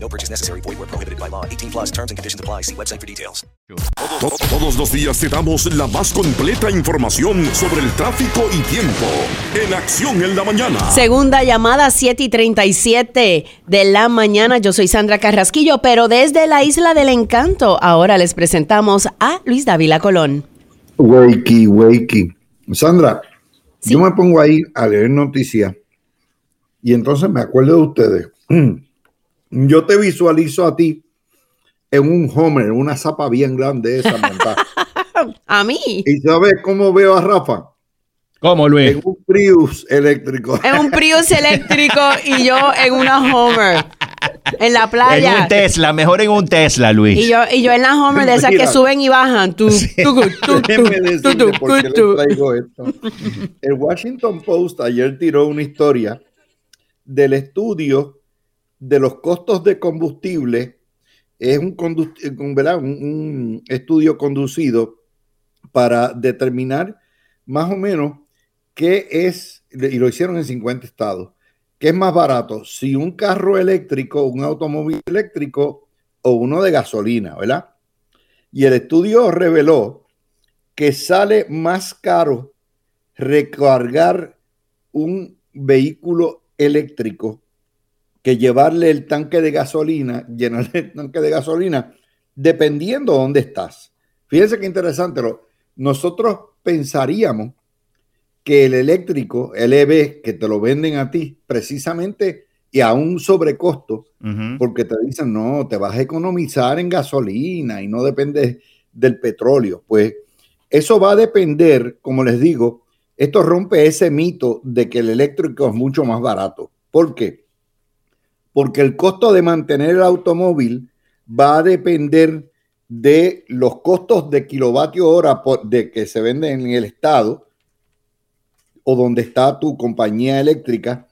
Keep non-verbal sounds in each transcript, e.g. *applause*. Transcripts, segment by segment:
No purchase necessary. Void where prohibited by law. 18 plus terms and conditions apply. See website for details. To- Todos los días te damos la más completa información sobre el tráfico y tiempo. En acción en la mañana. Segunda llamada, 7 y 37 de la mañana. Yo soy Sandra Carrasquillo, pero desde la Isla del Encanto, ahora les presentamos a Luis Dávila Colón. Wakey, wakey. Sandra, yo me pongo ahí a leer noticias y entonces me acuerdo de ustedes. *clears throat* Yo te visualizo a ti en un Homer, una zapa bien grande esa montada. *laughs* A mí, ¿Y sabes cómo veo a Rafa? ¿Cómo, Luis? En un Prius eléctrico. en un Prius eléctrico y yo en una Homer, en la En playa. un Tesla, mejor en un Tesla, Luis. Y yo, y yo en la Homer de esas que suben y bajan. Tú, tú, tú, *laughs* tú, traigo esto. El Washington Post ayer tiró una historia del estudio de los costos de combustible. Es eh, un estudio conducido para determinar más o menos qué es, y lo hicieron en 50 estados, qué es más barato, si un carro eléctrico, un automóvil eléctrico o uno de gasolina, ¿verdad? Y el estudio reveló que sale más caro recargar un vehículo eléctrico que llevarle el tanque de gasolina, *laughs* llenarle el tanque de gasolina, dependiendo de dónde estás. Fíjense qué interesante. Lo, nosotros pensaríamos que el eléctrico, el EV, que te lo venden a ti, precisamente y a un sobrecosto, porque te dicen, no, te vas a economizar en gasolina y no depende del petróleo. Pues eso va a depender, como les digo, esto rompe ese mito de que el eléctrico es mucho más barato. ¿Por qué? Porque el costo de mantener el automóvil va a depender de los costos de kilovatio hora por- de que se venden en el estado o donde está tu compañía eléctrica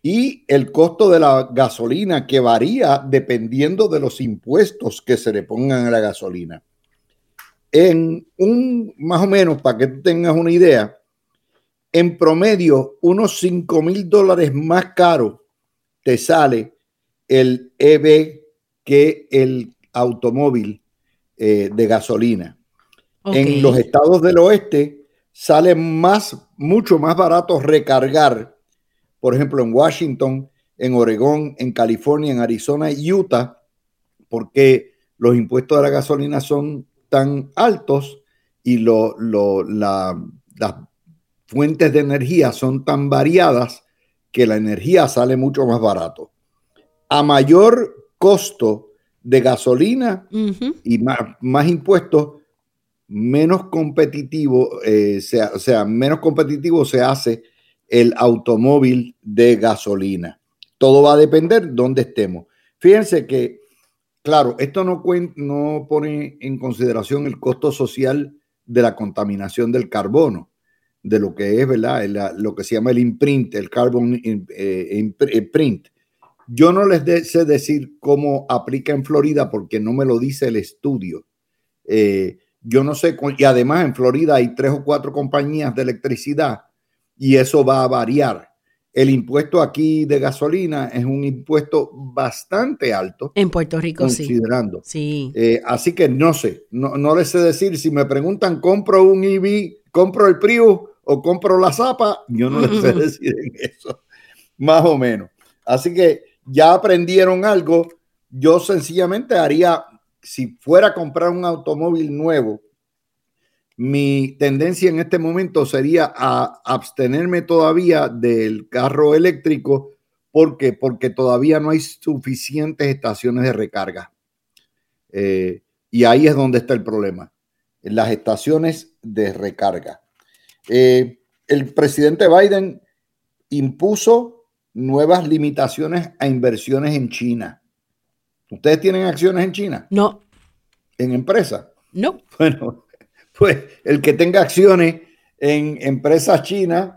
y el costo de la gasolina que varía dependiendo de los impuestos que se le pongan a la gasolina. En un, más o menos, para que tú tengas una idea, en promedio, unos 5 mil dólares más caro te sale el EV que el automóvil eh, de gasolina. En los estados del oeste sale más, mucho más barato recargar, por ejemplo, en Washington, en Oregón, en California, en Arizona y Utah, porque los impuestos de la gasolina son tan altos y lo- lo- la- las fuentes de energía son tan variadas que la energía sale mucho más barato. A mayor costo de gasolina, y más, más impuestos, menos competitivo, eh, se, o sea, menos competitivo se hace el automóvil de gasolina. Todo va a depender de dónde estemos. Fíjense que, claro, esto no, no pone en consideración el costo social de la contaminación del carbono, de lo que es, ¿verdad? Lo que se llama el imprint, el carbon im- eh, impr- eh, print. Yo no les de- sé decir cómo aplica en Florida porque no me lo dice el estudio. Eh, yo no sé, y además en Florida hay tres o cuatro compañías de electricidad y eso va a variar. El impuesto aquí de gasolina es un impuesto bastante alto, En Puerto Rico, sí. considerando. Sí. Eh, así que no sé, no, no les sé decir. Si me preguntan, ¿compro un EV, compro el Prius o compro la Zapa? Yo no les sé *laughs* decir en eso, más o menos. Así que ya aprendieron algo. Yo sencillamente haría, si fuera a comprar un automóvil nuevo, mi tendencia en este momento sería a abstenerme todavía del carro eléctrico. ¿Por qué? Porque todavía no hay suficientes estaciones de recarga. Eh, y ahí es donde está el problema, en las estaciones de recarga. Eh, el presidente Biden impuso nuevas limitaciones a inversiones en China. ¿Ustedes tienen acciones en China? No. En empresas. No. *laughs* Bueno, pues el que tenga acciones en empresas chinas,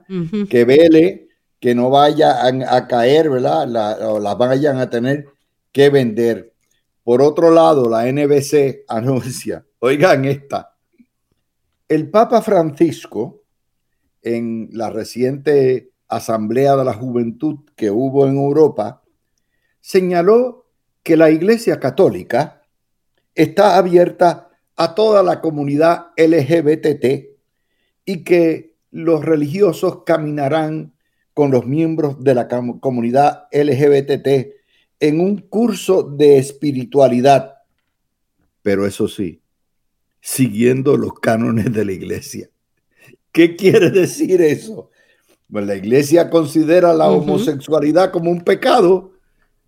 que vele, que no vayan a, caer, ¿verdad? La- o las vayan a tener que vender. Por otro lado, la NBC anuncia, *laughs* oigan esta, el Papa Francisco, en la reciente Asamblea de la Juventud que hubo en Europa, señaló que la Iglesia Católica está abierta a toda la comunidad LGBT y que los religiosos caminarán con los miembros de la comunidad LGBT en un curso de espiritualidad, pero eso sí, siguiendo los cánones de la iglesia. ¿Qué quiere decir eso? Pues la iglesia considera la homosexualidad como un pecado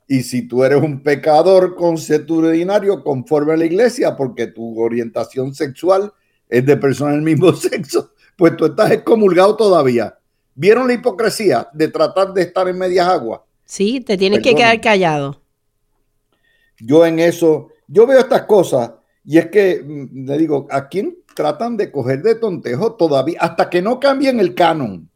y si tú eres un pecador consuetudinario conforme a la iglesia porque tu orientación sexual es de personas del mismo *laughs* sexo, pues tú estás excomulgado todavía. ¿Vieron la hipocresía de tratar de estar en medias aguas? Sí, te tienes que quedar callado. Yo en eso, yo veo estas cosas y es que mm, le digo, ¿a quién tratan de coger de tontejo todavía? Hasta que no cambien el canon,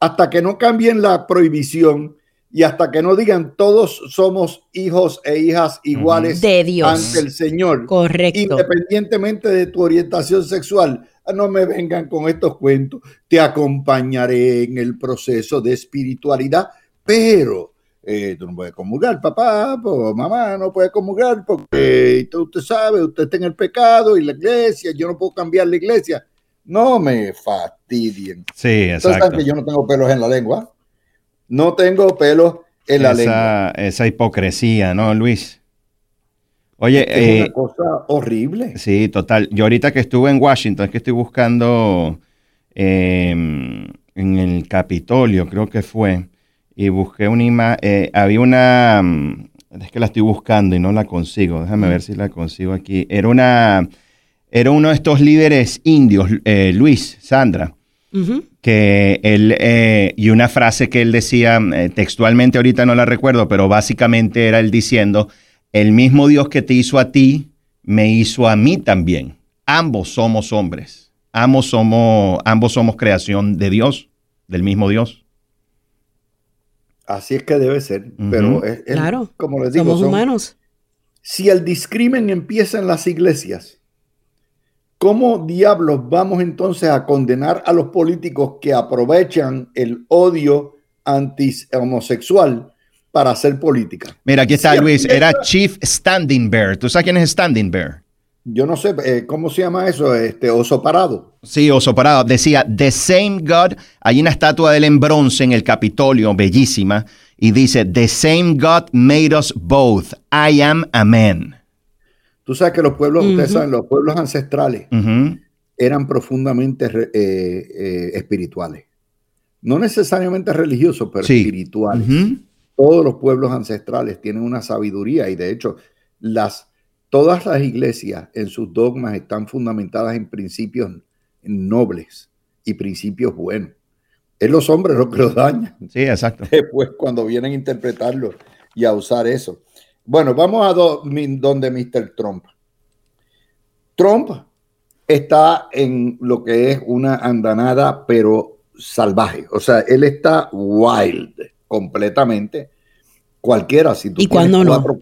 hasta que no cambien la prohibición y hasta que no digan todos somos hijos e hijas iguales De Dios. ante el Señor, Correcto. independientemente de tu orientación sexual. Ah, No me vengan con estos cuentos. Te acompañaré en el proceso de espiritualidad, pero eh, tú no puedes comulgar, papá, pues, mamá no puede comulgar porque usted, usted sabe, usted está en el pecado y la iglesia, yo no puedo cambiar la iglesia. No me fastidien. Sí, exacto. que yo no tengo pelos en la lengua. No tengo pelos en la lengua. Esa, esa hipocresía, ¿no, Luis? Oye, Es eh, una cosa horrible. Sí, total. Yo ahorita que estuve en Washington, es que estoy buscando eh, en el Capitolio, creo que fue, y busqué una imagen, había una, mm, es que la estoy buscando y no la consigo, déjame ver si la consigo aquí. Era una, era uno de estos líderes indios, eh, Luis, Sandra, que él, eh, y una frase que él decía eh, textualmente, ahorita no la recuerdo, pero básicamente era él diciendo, el mismo Dios que te hizo a ti, me hizo a mí también. Ambos somos hombres, ambos somos, ambos somos creación de Dios, del mismo Dios. Así es que debe ser. Pero es, es- Claro. como les digo, Somos son- humanos. si el discrimen empieza en las iglesias, ¿cómo diablos vamos entonces a condenar a los políticos que aprovechan el odio anti-homosexual para hacer política? Mira, aquí está Luis, era Chief Standing Bear. ¿Tú sabes quién es Standing Bear? Yo no sé, eh, ¿cómo se llama eso? Este oso parado. Sí, oso parado. Decía, The Same God. Hay una estatua de él en bronce en el Capitolio, bellísima. Y dice, The same God made us both. I am a man. Tú sabes que los pueblos, ustedes saben, los pueblos ancestrales eran profundamente re- eh, eh, espirituales. No necesariamente religiosos, pero Sí. espirituales. Todos los pueblos ancestrales tienen una sabiduría y de hecho las todas las iglesias en sus dogmas están fundamentadas en principios nobles y principios buenos. Es los hombres los que los dañan Sí, exacto. después cuando vienen a interpretarlo y a usar eso. Bueno, vamos a do- donde Mr. Trump. Trump está en lo que es una andanada, pero salvaje. O sea, él está wild completamente. Cualquiera, si tú ¿Y tienes cuándo no? cuatro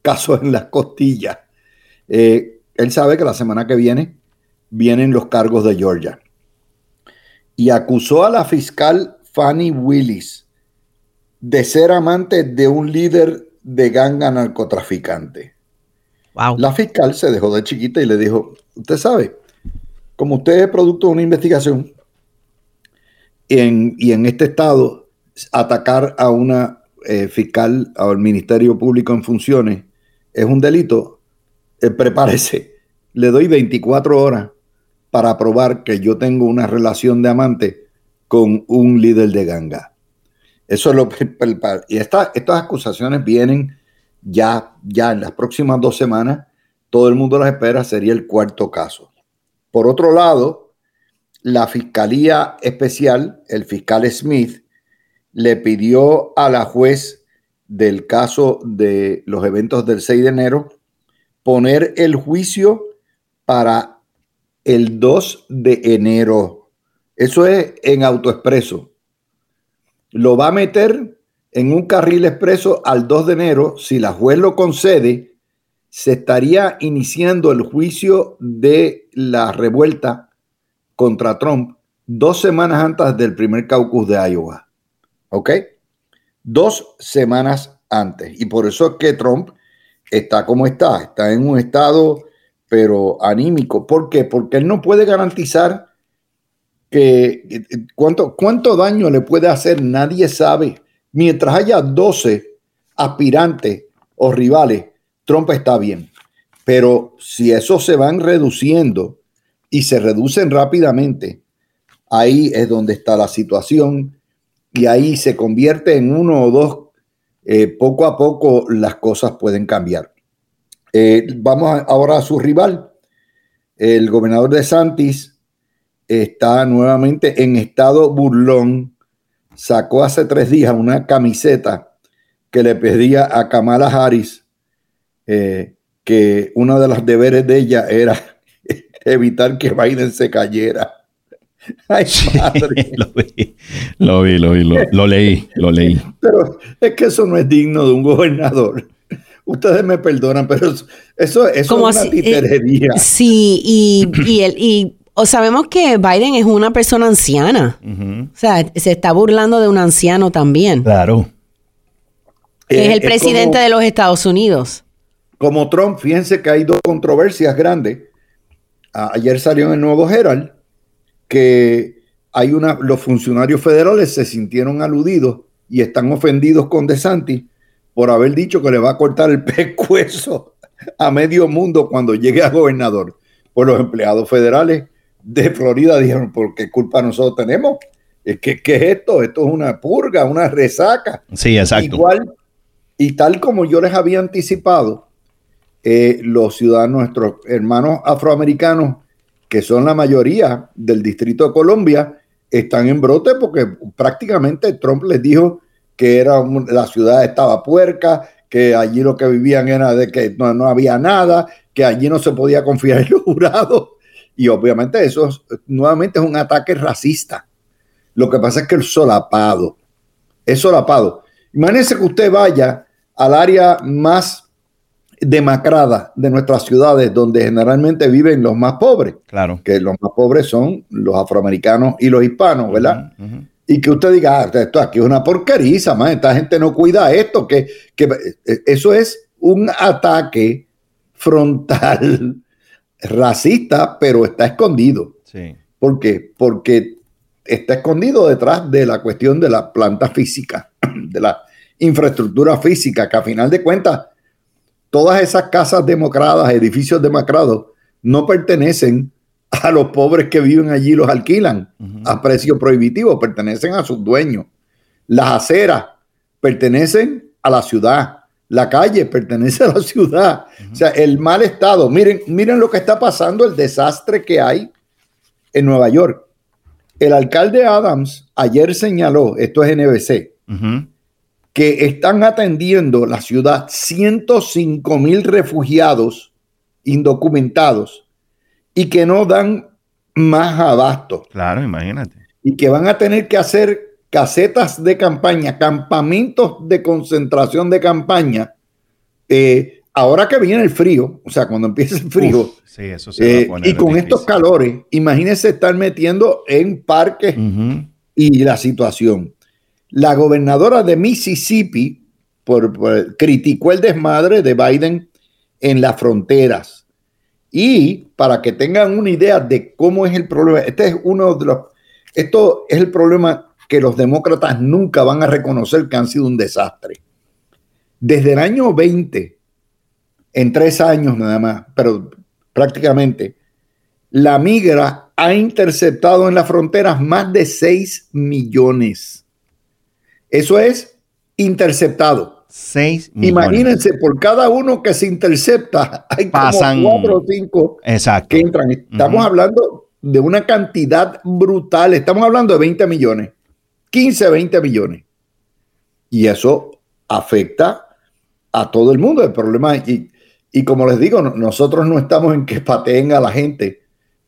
casos en las costillas, eh, él sabe que la semana que viene vienen los cargos de Georgia. Y acusó a la fiscal Fanny Willis de ser amante de un líder de ganga narcotraficante. Wow. La fiscal se dejó de chiquita y le dijo, usted sabe, como usted es producto de una investigación en- y en este estado atacar a una eh, fiscal, al Ministerio Público en funciones, es un delito, eh, prepárese, le doy 24 horas para probar que yo tengo una relación de amante con un líder de ganga. Eso es lo. *laughs* Y esta- estas acusaciones vienen ya, ya en las próximas dos semanas, todo el mundo las espera, sería el cuarto caso. Por otro lado, la Fiscalía Especial, el fiscal Smith, le pidió a la juez del caso de los eventos del 6 de enero poner el juicio para el 2 de enero. Eso es en autoexpreso. Lo va a meter en un carril expreso al 2 de enero. Si la juez lo concede, se estaría iniciando el juicio de la revuelta contra Trump dos semanas antes del primer caucus de Iowa. ¿Ok? Dos semanas antes. Y por eso es que Trump está como está. Está en un estado, pero anímico. ¿Por qué? Porque él no puede garantizar que cuánto, cuánto daño le puede hacer. Nadie sabe. Mientras haya 12 aspirantes o rivales, Trump está bien. Pero si esos se van reduciendo y se reducen rápidamente, ahí es donde está la situación y ahí se convierte en uno o dos. Eh, poco a poco las cosas pueden cambiar. Eh, vamos ahora a su rival. El gobernador de Santis está nuevamente en estado burlón. Sacó hace tres días una camiseta que le pedía a Kamala Harris eh, que uno de los deberes de ella era *laughs* evitar que Biden se cayera. *laughs* Ay, madre. *laughs* lo, vi, lo vi, lo vi, lo, leí, lo leí. Pero es que eso no es digno de un gobernador. Ustedes me perdonan, pero eso, es una eh, titerería. sí, y, y, el, y o sabemos que Biden es una persona anciana. O sea, se está burlando de un anciano también. Claro. Es el presidente de los Estados Unidos. Como Trump, fíjense que hay dos controversias grandes. Ayer salió en el Nuevo Herald que hay una, los funcionarios federales se sintieron aludidos y están ofendidos con DeSantis por haber dicho que le va a cortar el *laughs* pescuezo a medio mundo cuando llegue a gobernador. Pues los empleados federales de Florida dijeron, ¿por qué culpa nosotros tenemos? ¿Qué, ¿Qué, es esto? Esto es una purga, una resaca. Sí, exacto. Igual, y tal como yo les había anticipado, eh, los ciudadanos, nuestros hermanos afroamericanos, que son la mayoría del Distrito de Colombia, están en brote porque prácticamente Trump les dijo que era la ciudad estaba puerca, que allí lo que vivían era de que no, había nada, que allí no se podía confiar en los *laughs* jurados. Y obviamente eso nuevamente es un ataque racista. Lo que pasa es que el solapado, es solapado. Imagínense que usted vaya al área más demacrada de nuestras ciudades, donde generalmente viven los más pobres. Claro. Que los más pobres son los afroamericanos y los hispanos, ¿verdad? Y que usted diga, ah, esto aquí es una porqueriza, man, esta gente no cuida esto, que, que eh, eso es un ataque frontal racista, pero está escondido. Sí. ¿Por qué? Porque está escondido detrás de la cuestión de la planta física, *clears throat* de la infraestructura física, que a final de cuentas todas esas casas democradas, edificios democrados, no pertenecen a los pobres que viven allí y los alquilan a precio prohibitivo, pertenecen a sus dueños. Las aceras pertenecen a la ciudad. La calle pertenece a la ciudad. O sea, el mal estado. Miren, miren lo que está pasando, el desastre que hay en Nueva York. El alcalde Adams ayer señaló, esto es NBC, que están atendiendo la ciudad 105 mil refugiados indocumentados y que no dan más abasto. Claro, imagínate. Y que van a tener que hacer casetas de campaña, campamentos de concentración de campaña. Eh, ahora que viene el frío, o sea, cuando empieza el frío, sí, eso se eh, y con estos calores, imagínense estar metiendo en parques y la situación. La gobernadora de Mississippi por, criticó el desmadre de Biden en las fronteras. Y para que tengan una idea de cómo es el problema, este es uno de los, esto es el problema que los demócratas nunca van a reconocer que han sido un desastre. Desde el año 20, en tres años nada más, pero prácticamente, la migra ha interceptado en las fronteras más de 6 millones eso es interceptado. Seis Imagínense, por cada uno que se intercepta, hay Pasan, como cuatro o cinco que entran. Estamos hablando de una cantidad brutal. Estamos hablando de 20 millones, 15, 20 millones. Y eso afecta a todo el mundo. El problema, y, y como les digo, nosotros no estamos en que pateen a la gente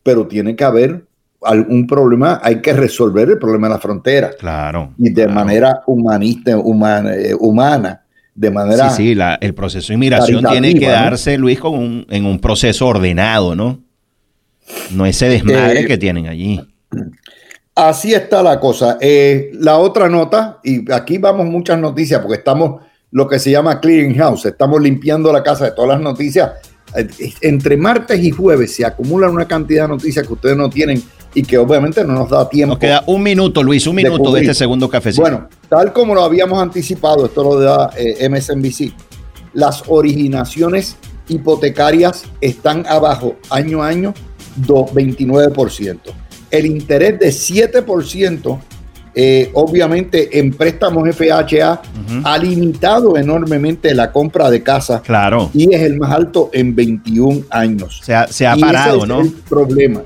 pero tiene que haber algún problema, hay que resolver el problema de la frontera. Claro. Y de claro. manera humanista, humana, eh, humana de manera... Sí, sí, la- el proceso de inmigración tiene que darse, Luis, con un- en un proceso ordenado, ¿no? No ese desmadre Eh, que tienen allí. Así está la cosa. Eh, la otra nota, y aquí vamos muchas noticias porque estamos lo que se llama clearing house, estamos limpiando la casa de todas las noticias. Eh, Entre martes y jueves se acumulan una cantidad de noticias que ustedes no tienen y que obviamente no nos da tiempo. Nos queda un minuto, Luis, un minuto de, este segundo cafecito. Bueno, tal como lo habíamos anticipado, esto lo da eh, MSNBC, las originaciones hipotecarias están abajo año a año do 29%. El interés de 7%, eh, obviamente en préstamos FHA, ha limitado enormemente la compra de casas Claro. y es el más alto en 21 años. Se ha, se ha Y ese parado, es ¿no? el problema.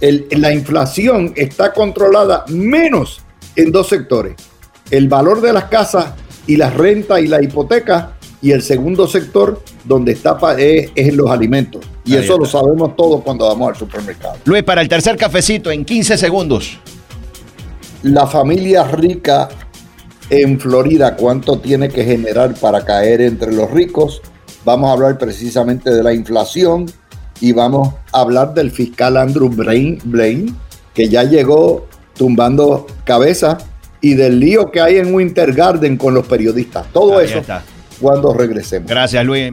El- la inflación está controlada menos en dos sectores. El valor de las casas y las rentas y la hipoteca. Y el segundo sector donde está es, es en los alimentos. Y Ahí eso lo sabemos todos cuando vamos al supermercado. Luis, para el tercer cafecito en 15 segundos. La familia rica en Florida, ¿cuánto tiene que generar para caer entre los ricos? Vamos a hablar precisamente de la inflación y vamos a hablar del fiscal Andrew Blaine, Blaine que ya llegó tumbando cabeza y del lío que hay en Winter Garden con los periodistas. Todo Ahí eso está. cuando regresemos. Gracias, Luis.